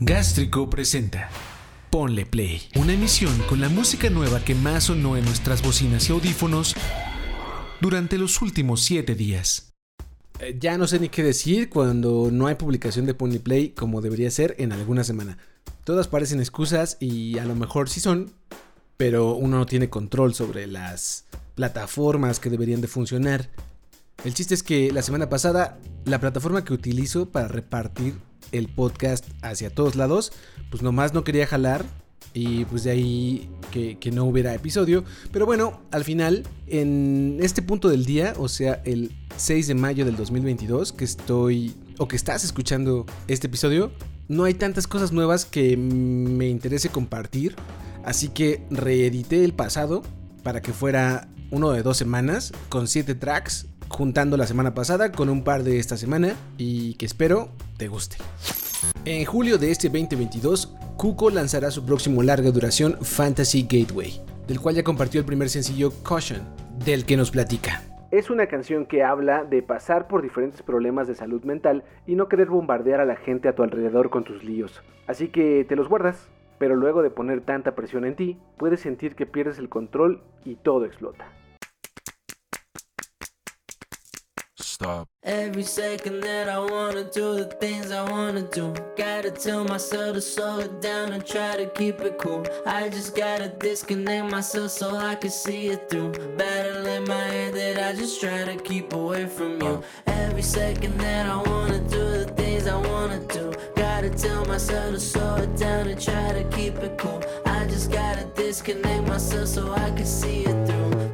Gástrico presenta Ponle Play, una emisión con la música nueva que más sonó en nuestras bocinas y audífonos durante los últimos 7 días. Eh, Ya no sé ni qué decir cuando no hay publicación de Pony Play como debería ser en alguna semana. Todas parecen excusas y a lo mejor sí son, pero uno no tiene control sobre las plataformas que deberían de funcionar. El chiste es que la semana pasada la plataforma que utilizo para repartir el podcast hacia todos lados, pues nomás no quería jalar y pues de ahí que, no hubiera episodio. Pero bueno, al final, en este punto del día, o sea, el 6 de mayo del 2022, que estoy o que estás escuchando este episodio, no hay tantas cosas nuevas que me interese compartir. Así que reedité el pasado para que fuera uno de dos semanas con siete tracks, juntando la semana pasada con un par de esta semana y que espero te guste. En julio de este 2022, Kuko lanzará su próximo larga duración Fantasy Gateway, del cual ya compartió el primer sencillo Caution, del que nos platica. Es una canción que habla de pasar por diferentes problemas de salud mental y no querer bombardear a la gente a tu alrededor con tus líos. Así que te los guardas, pero luego de poner tanta presión en ti, puedes sentir que pierdes el control y todo explota. Stop. Every second that I wanna do the things I wanna do. Gotta tell myself to slow it down and try to keep it cool. I just gotta disconnect myself so I can see it through. Battle in my head that I just try to keep away from you. Uh. Every second that I wanna do the things I wanna do. Gotta tell myself to slow it down and try to keep it cool. I just gotta disconnect myself so I can see it through.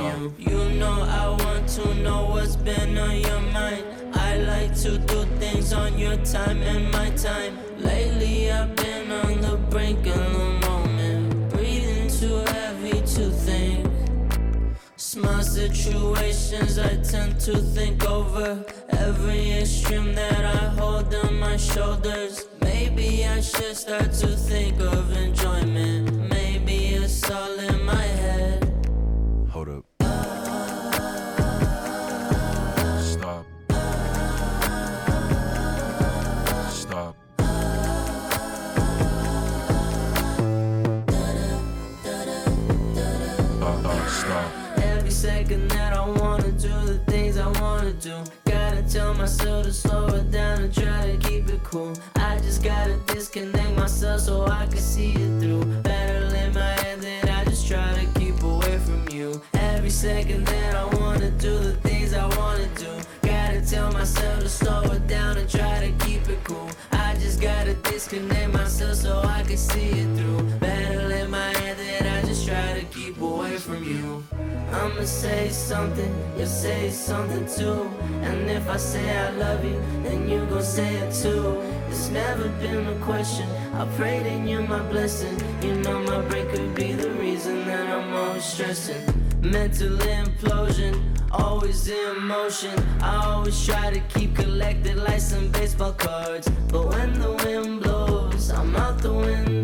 You know I want to know what's been on your mind. I like to do things on your time and my time. Lately I've been on the brink of the moment. Breathing too heavy to think. Small situations I tend to think over. Every extreme that I hold on my shoulders. Maybe I should start to think of enjoyment. Maybe it's all in my head. Do. Gotta tell myself to slow it down and try to keep it cool. I just gotta disconnect myself so I can see it through. Battle in my head that I just try to keep away from you. Every second that I wanna do the things I wanna do. Gotta tell myself to slow it down and try to keep it cool. I just gotta disconnect myself so I can see it through. I'ma say something, you'll say something too. And if I say I love you, then you gon' say it too. It's never been a question. I pray that you're my blessing. You know my brain could be the reason that I'm always stressing. Mental implosion, always in motion. I always try to keep collected like some baseball cards. But when the wind blows, I'm out the window.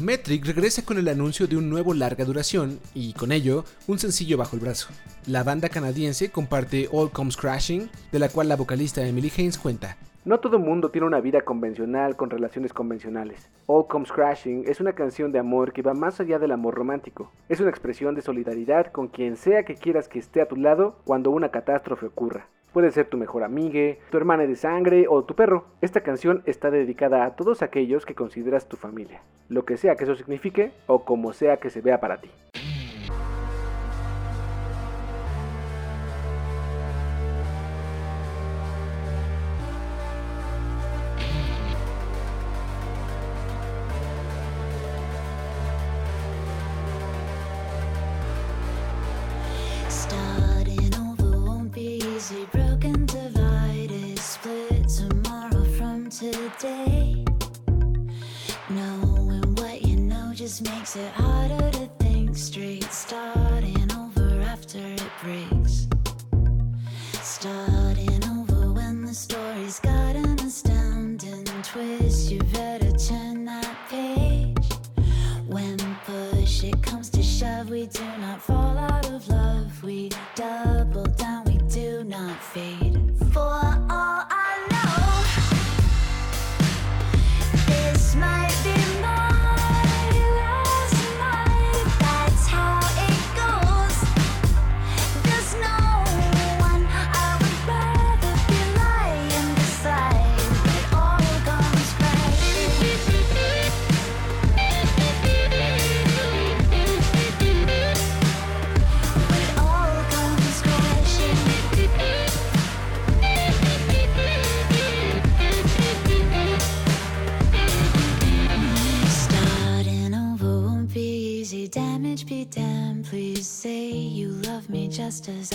Metric regresa con el anuncio de un nuevo larga duración y con ello un sencillo bajo el brazo. La banda canadiense comparte All Comes Crashing, de la cual la vocalista Emily Haynes cuenta. No todo mundo tiene una vida convencional con relaciones convencionales. All Comes Crashing es una canción de amor que va más allá del amor romántico. Es una expresión de solidaridad con quien sea que quieras que esté a tu lado cuando una catástrofe ocurra. Puede ser tu mejor amigue, tu hermana de sangre o tu perro. Esta canción está dedicada a todos aquellos que consideras tu familia, lo que sea que eso signifique o como sea que se vea para ti. fastest.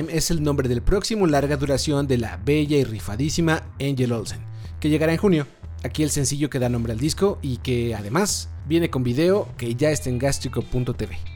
Es el nombre del próximo larga duración de la bella y rifadísima Angel Olsen, que llegará en junio. Aquí el sencillo que da nombre al disco y que además viene con video que ya está en gastrico.tv.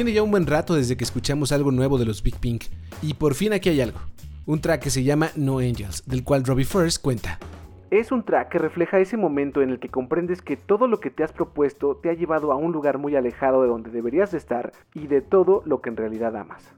Tiene ya un buen rato desde que escuchamos algo nuevo de los Big Pink, y por fin aquí hay algo. Un track que se llama No Angels, del cual Robbie First cuenta. Es un track que refleja ese momento en el que comprendes que todo lo que te has propuesto te ha llevado a un lugar muy alejado de donde deberías de estar y de todo lo que en realidad amas.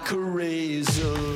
like a razor.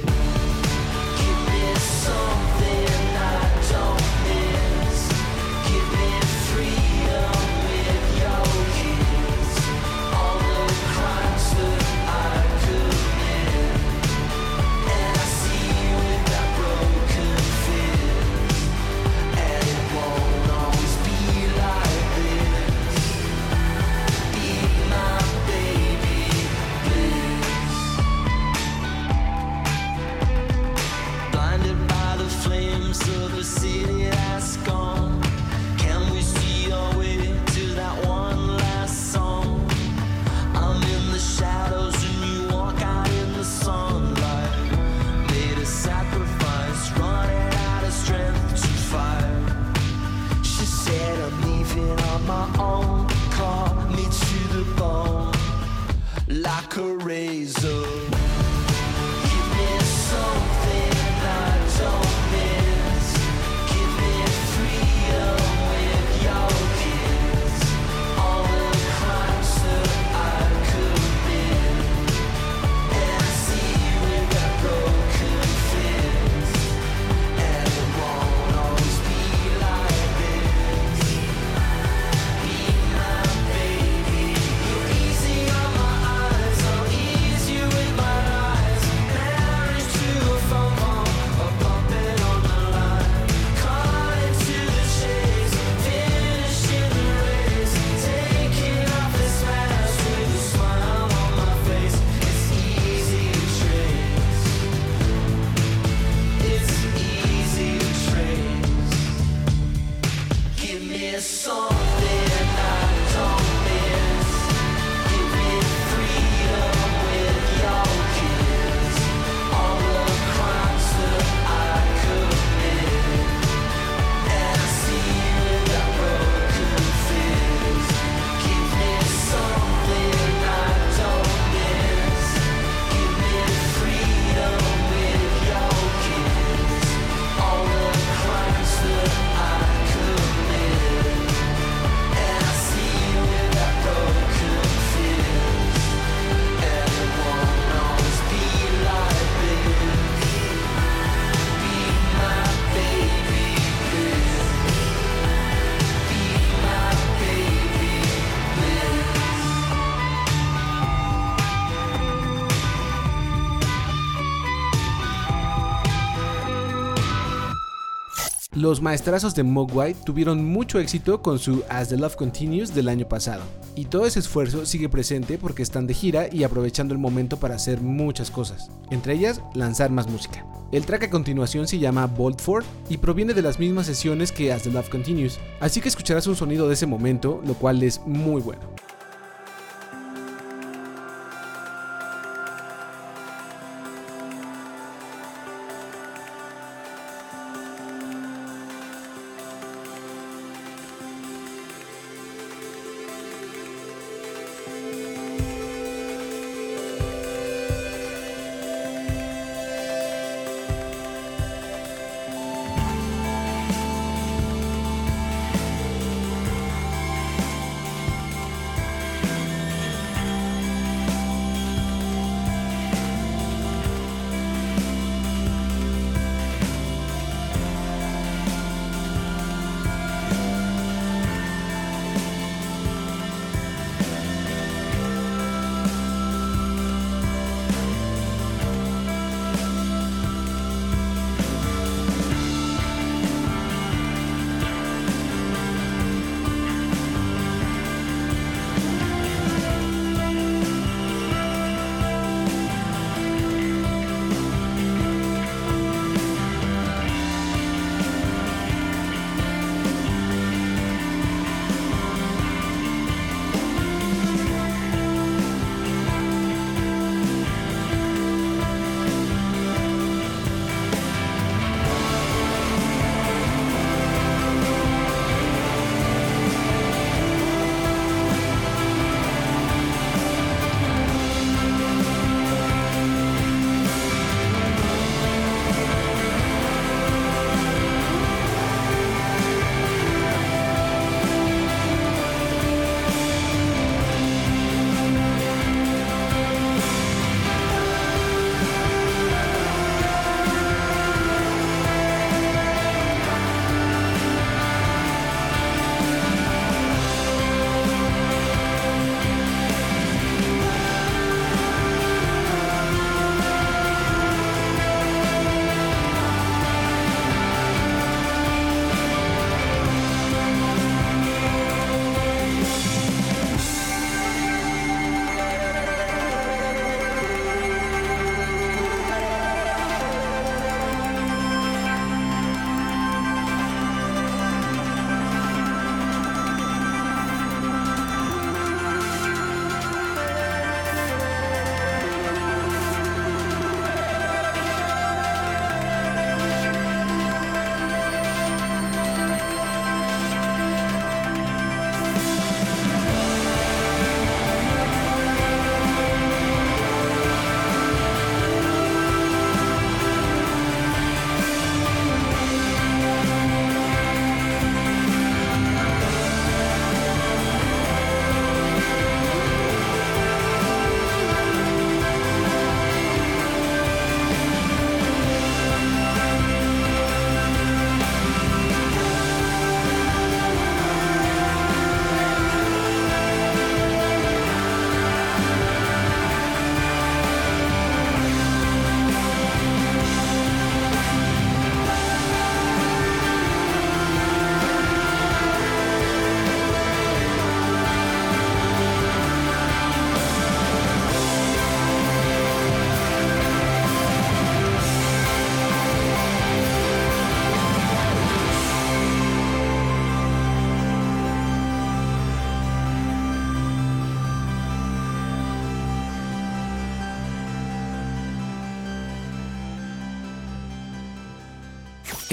Los maestrazos de Mogwai tuvieron mucho éxito con su As the Love Continues del año pasado. Y todo ese esfuerzo sigue presente porque están de gira y aprovechando el momento para hacer muchas cosas, entre ellas lanzar más música. El track a continuación se llama Boltford y proviene de las mismas sesiones que As the Love Continues, así que escucharás un sonido de ese momento, lo cual es muy bueno.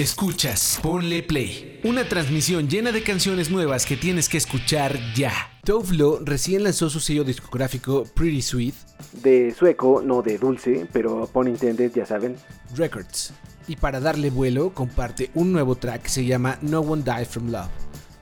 Escuchas, ponle play. Una transmisión llena de canciones nuevas que tienes que escuchar ya. Tove Lo recién lanzó su sello discográfico Pretty Sweet De sueco, no de dulce, pero pon intended, ya saben. Records. Y para darle vuelo, comparte un nuevo track que se llama No One Died From Love,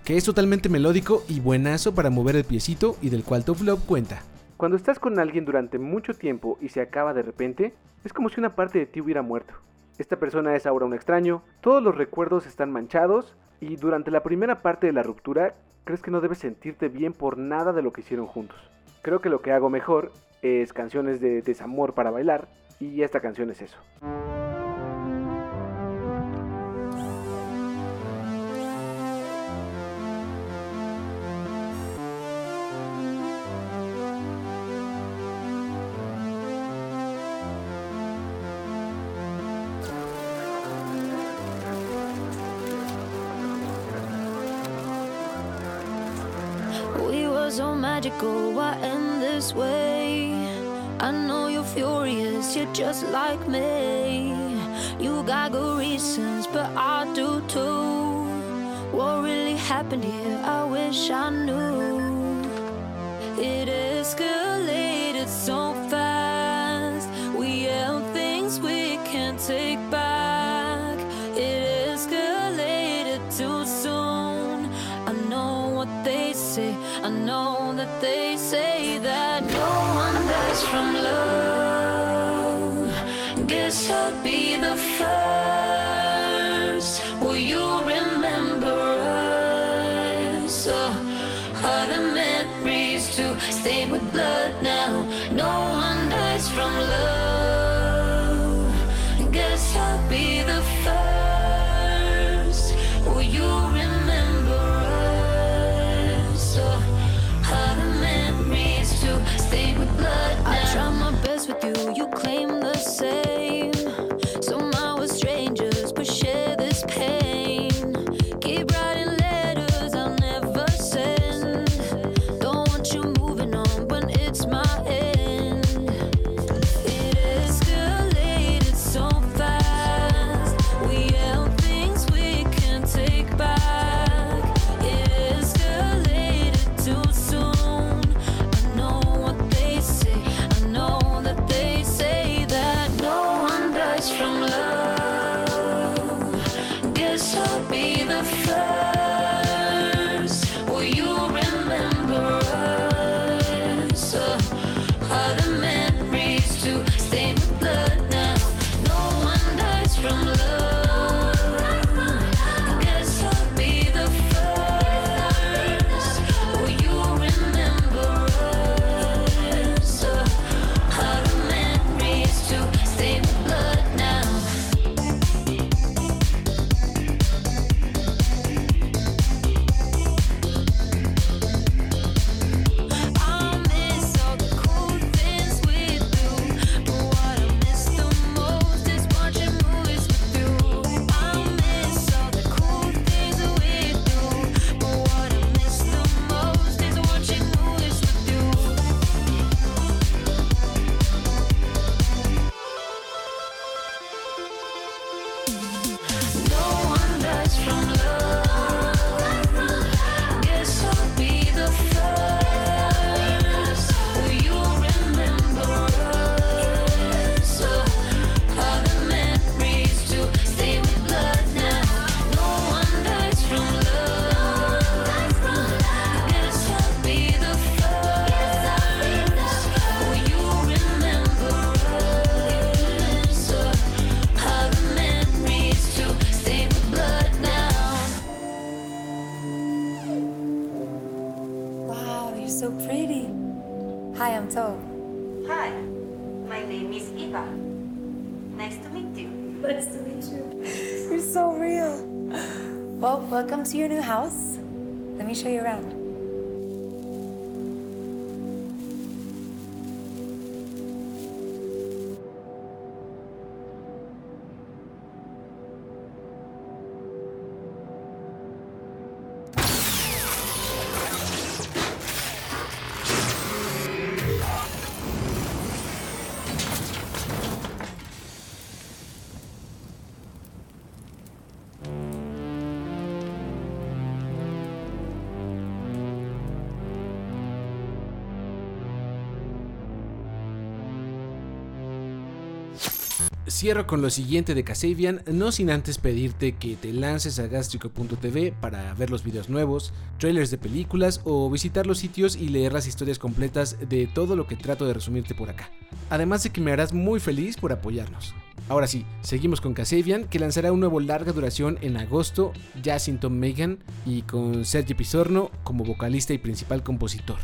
que es totalmente melódico y buenazo para mover el piecito y del cual Tove cuenta. Cuando estás con alguien durante mucho tiempo y se acaba de repente, es como si una parte de ti hubiera muerto. Esta persona es ahora un extraño, todos los recuerdos están manchados y durante la primera parte de la ruptura crees que no debes sentirte bien por nada de lo que hicieron juntos. Creo que lo que hago mejor es canciones de desamor para bailar y esta canción es eso. We were so magical, why end this way? I know you're furious, you're just like me. You got good reasons, but I do too. What really happened here? I wish I knew. It escalated Cierro con lo siguiente de Casabian, no sin antes pedirte que te lances a gastrico.tv para ver los videos nuevos, trailers de películas o visitar los sitios y leer las historias completas de todo lo que trato de resumirte por acá. Además de que me harás muy feliz por apoyarnos. Ahora sí, seguimos con Casabian, que lanzará un nuevo larga duración en agosto, ya sin Tom Megan y con Sergio Pizorno como vocalista y principal compositor.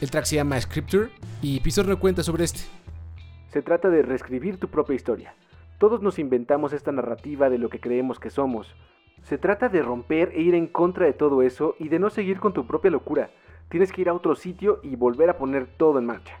El track se llama Scripture y Pizorno cuenta sobre este. Se trata de reescribir tu propia historia. Todos nos inventamos esta narrativa de lo que creemos que somos. Se trata de romper e ir en contra de todo eso y de no seguir con tu propia locura. Tienes que ir a otro sitio y volver a poner todo en marcha.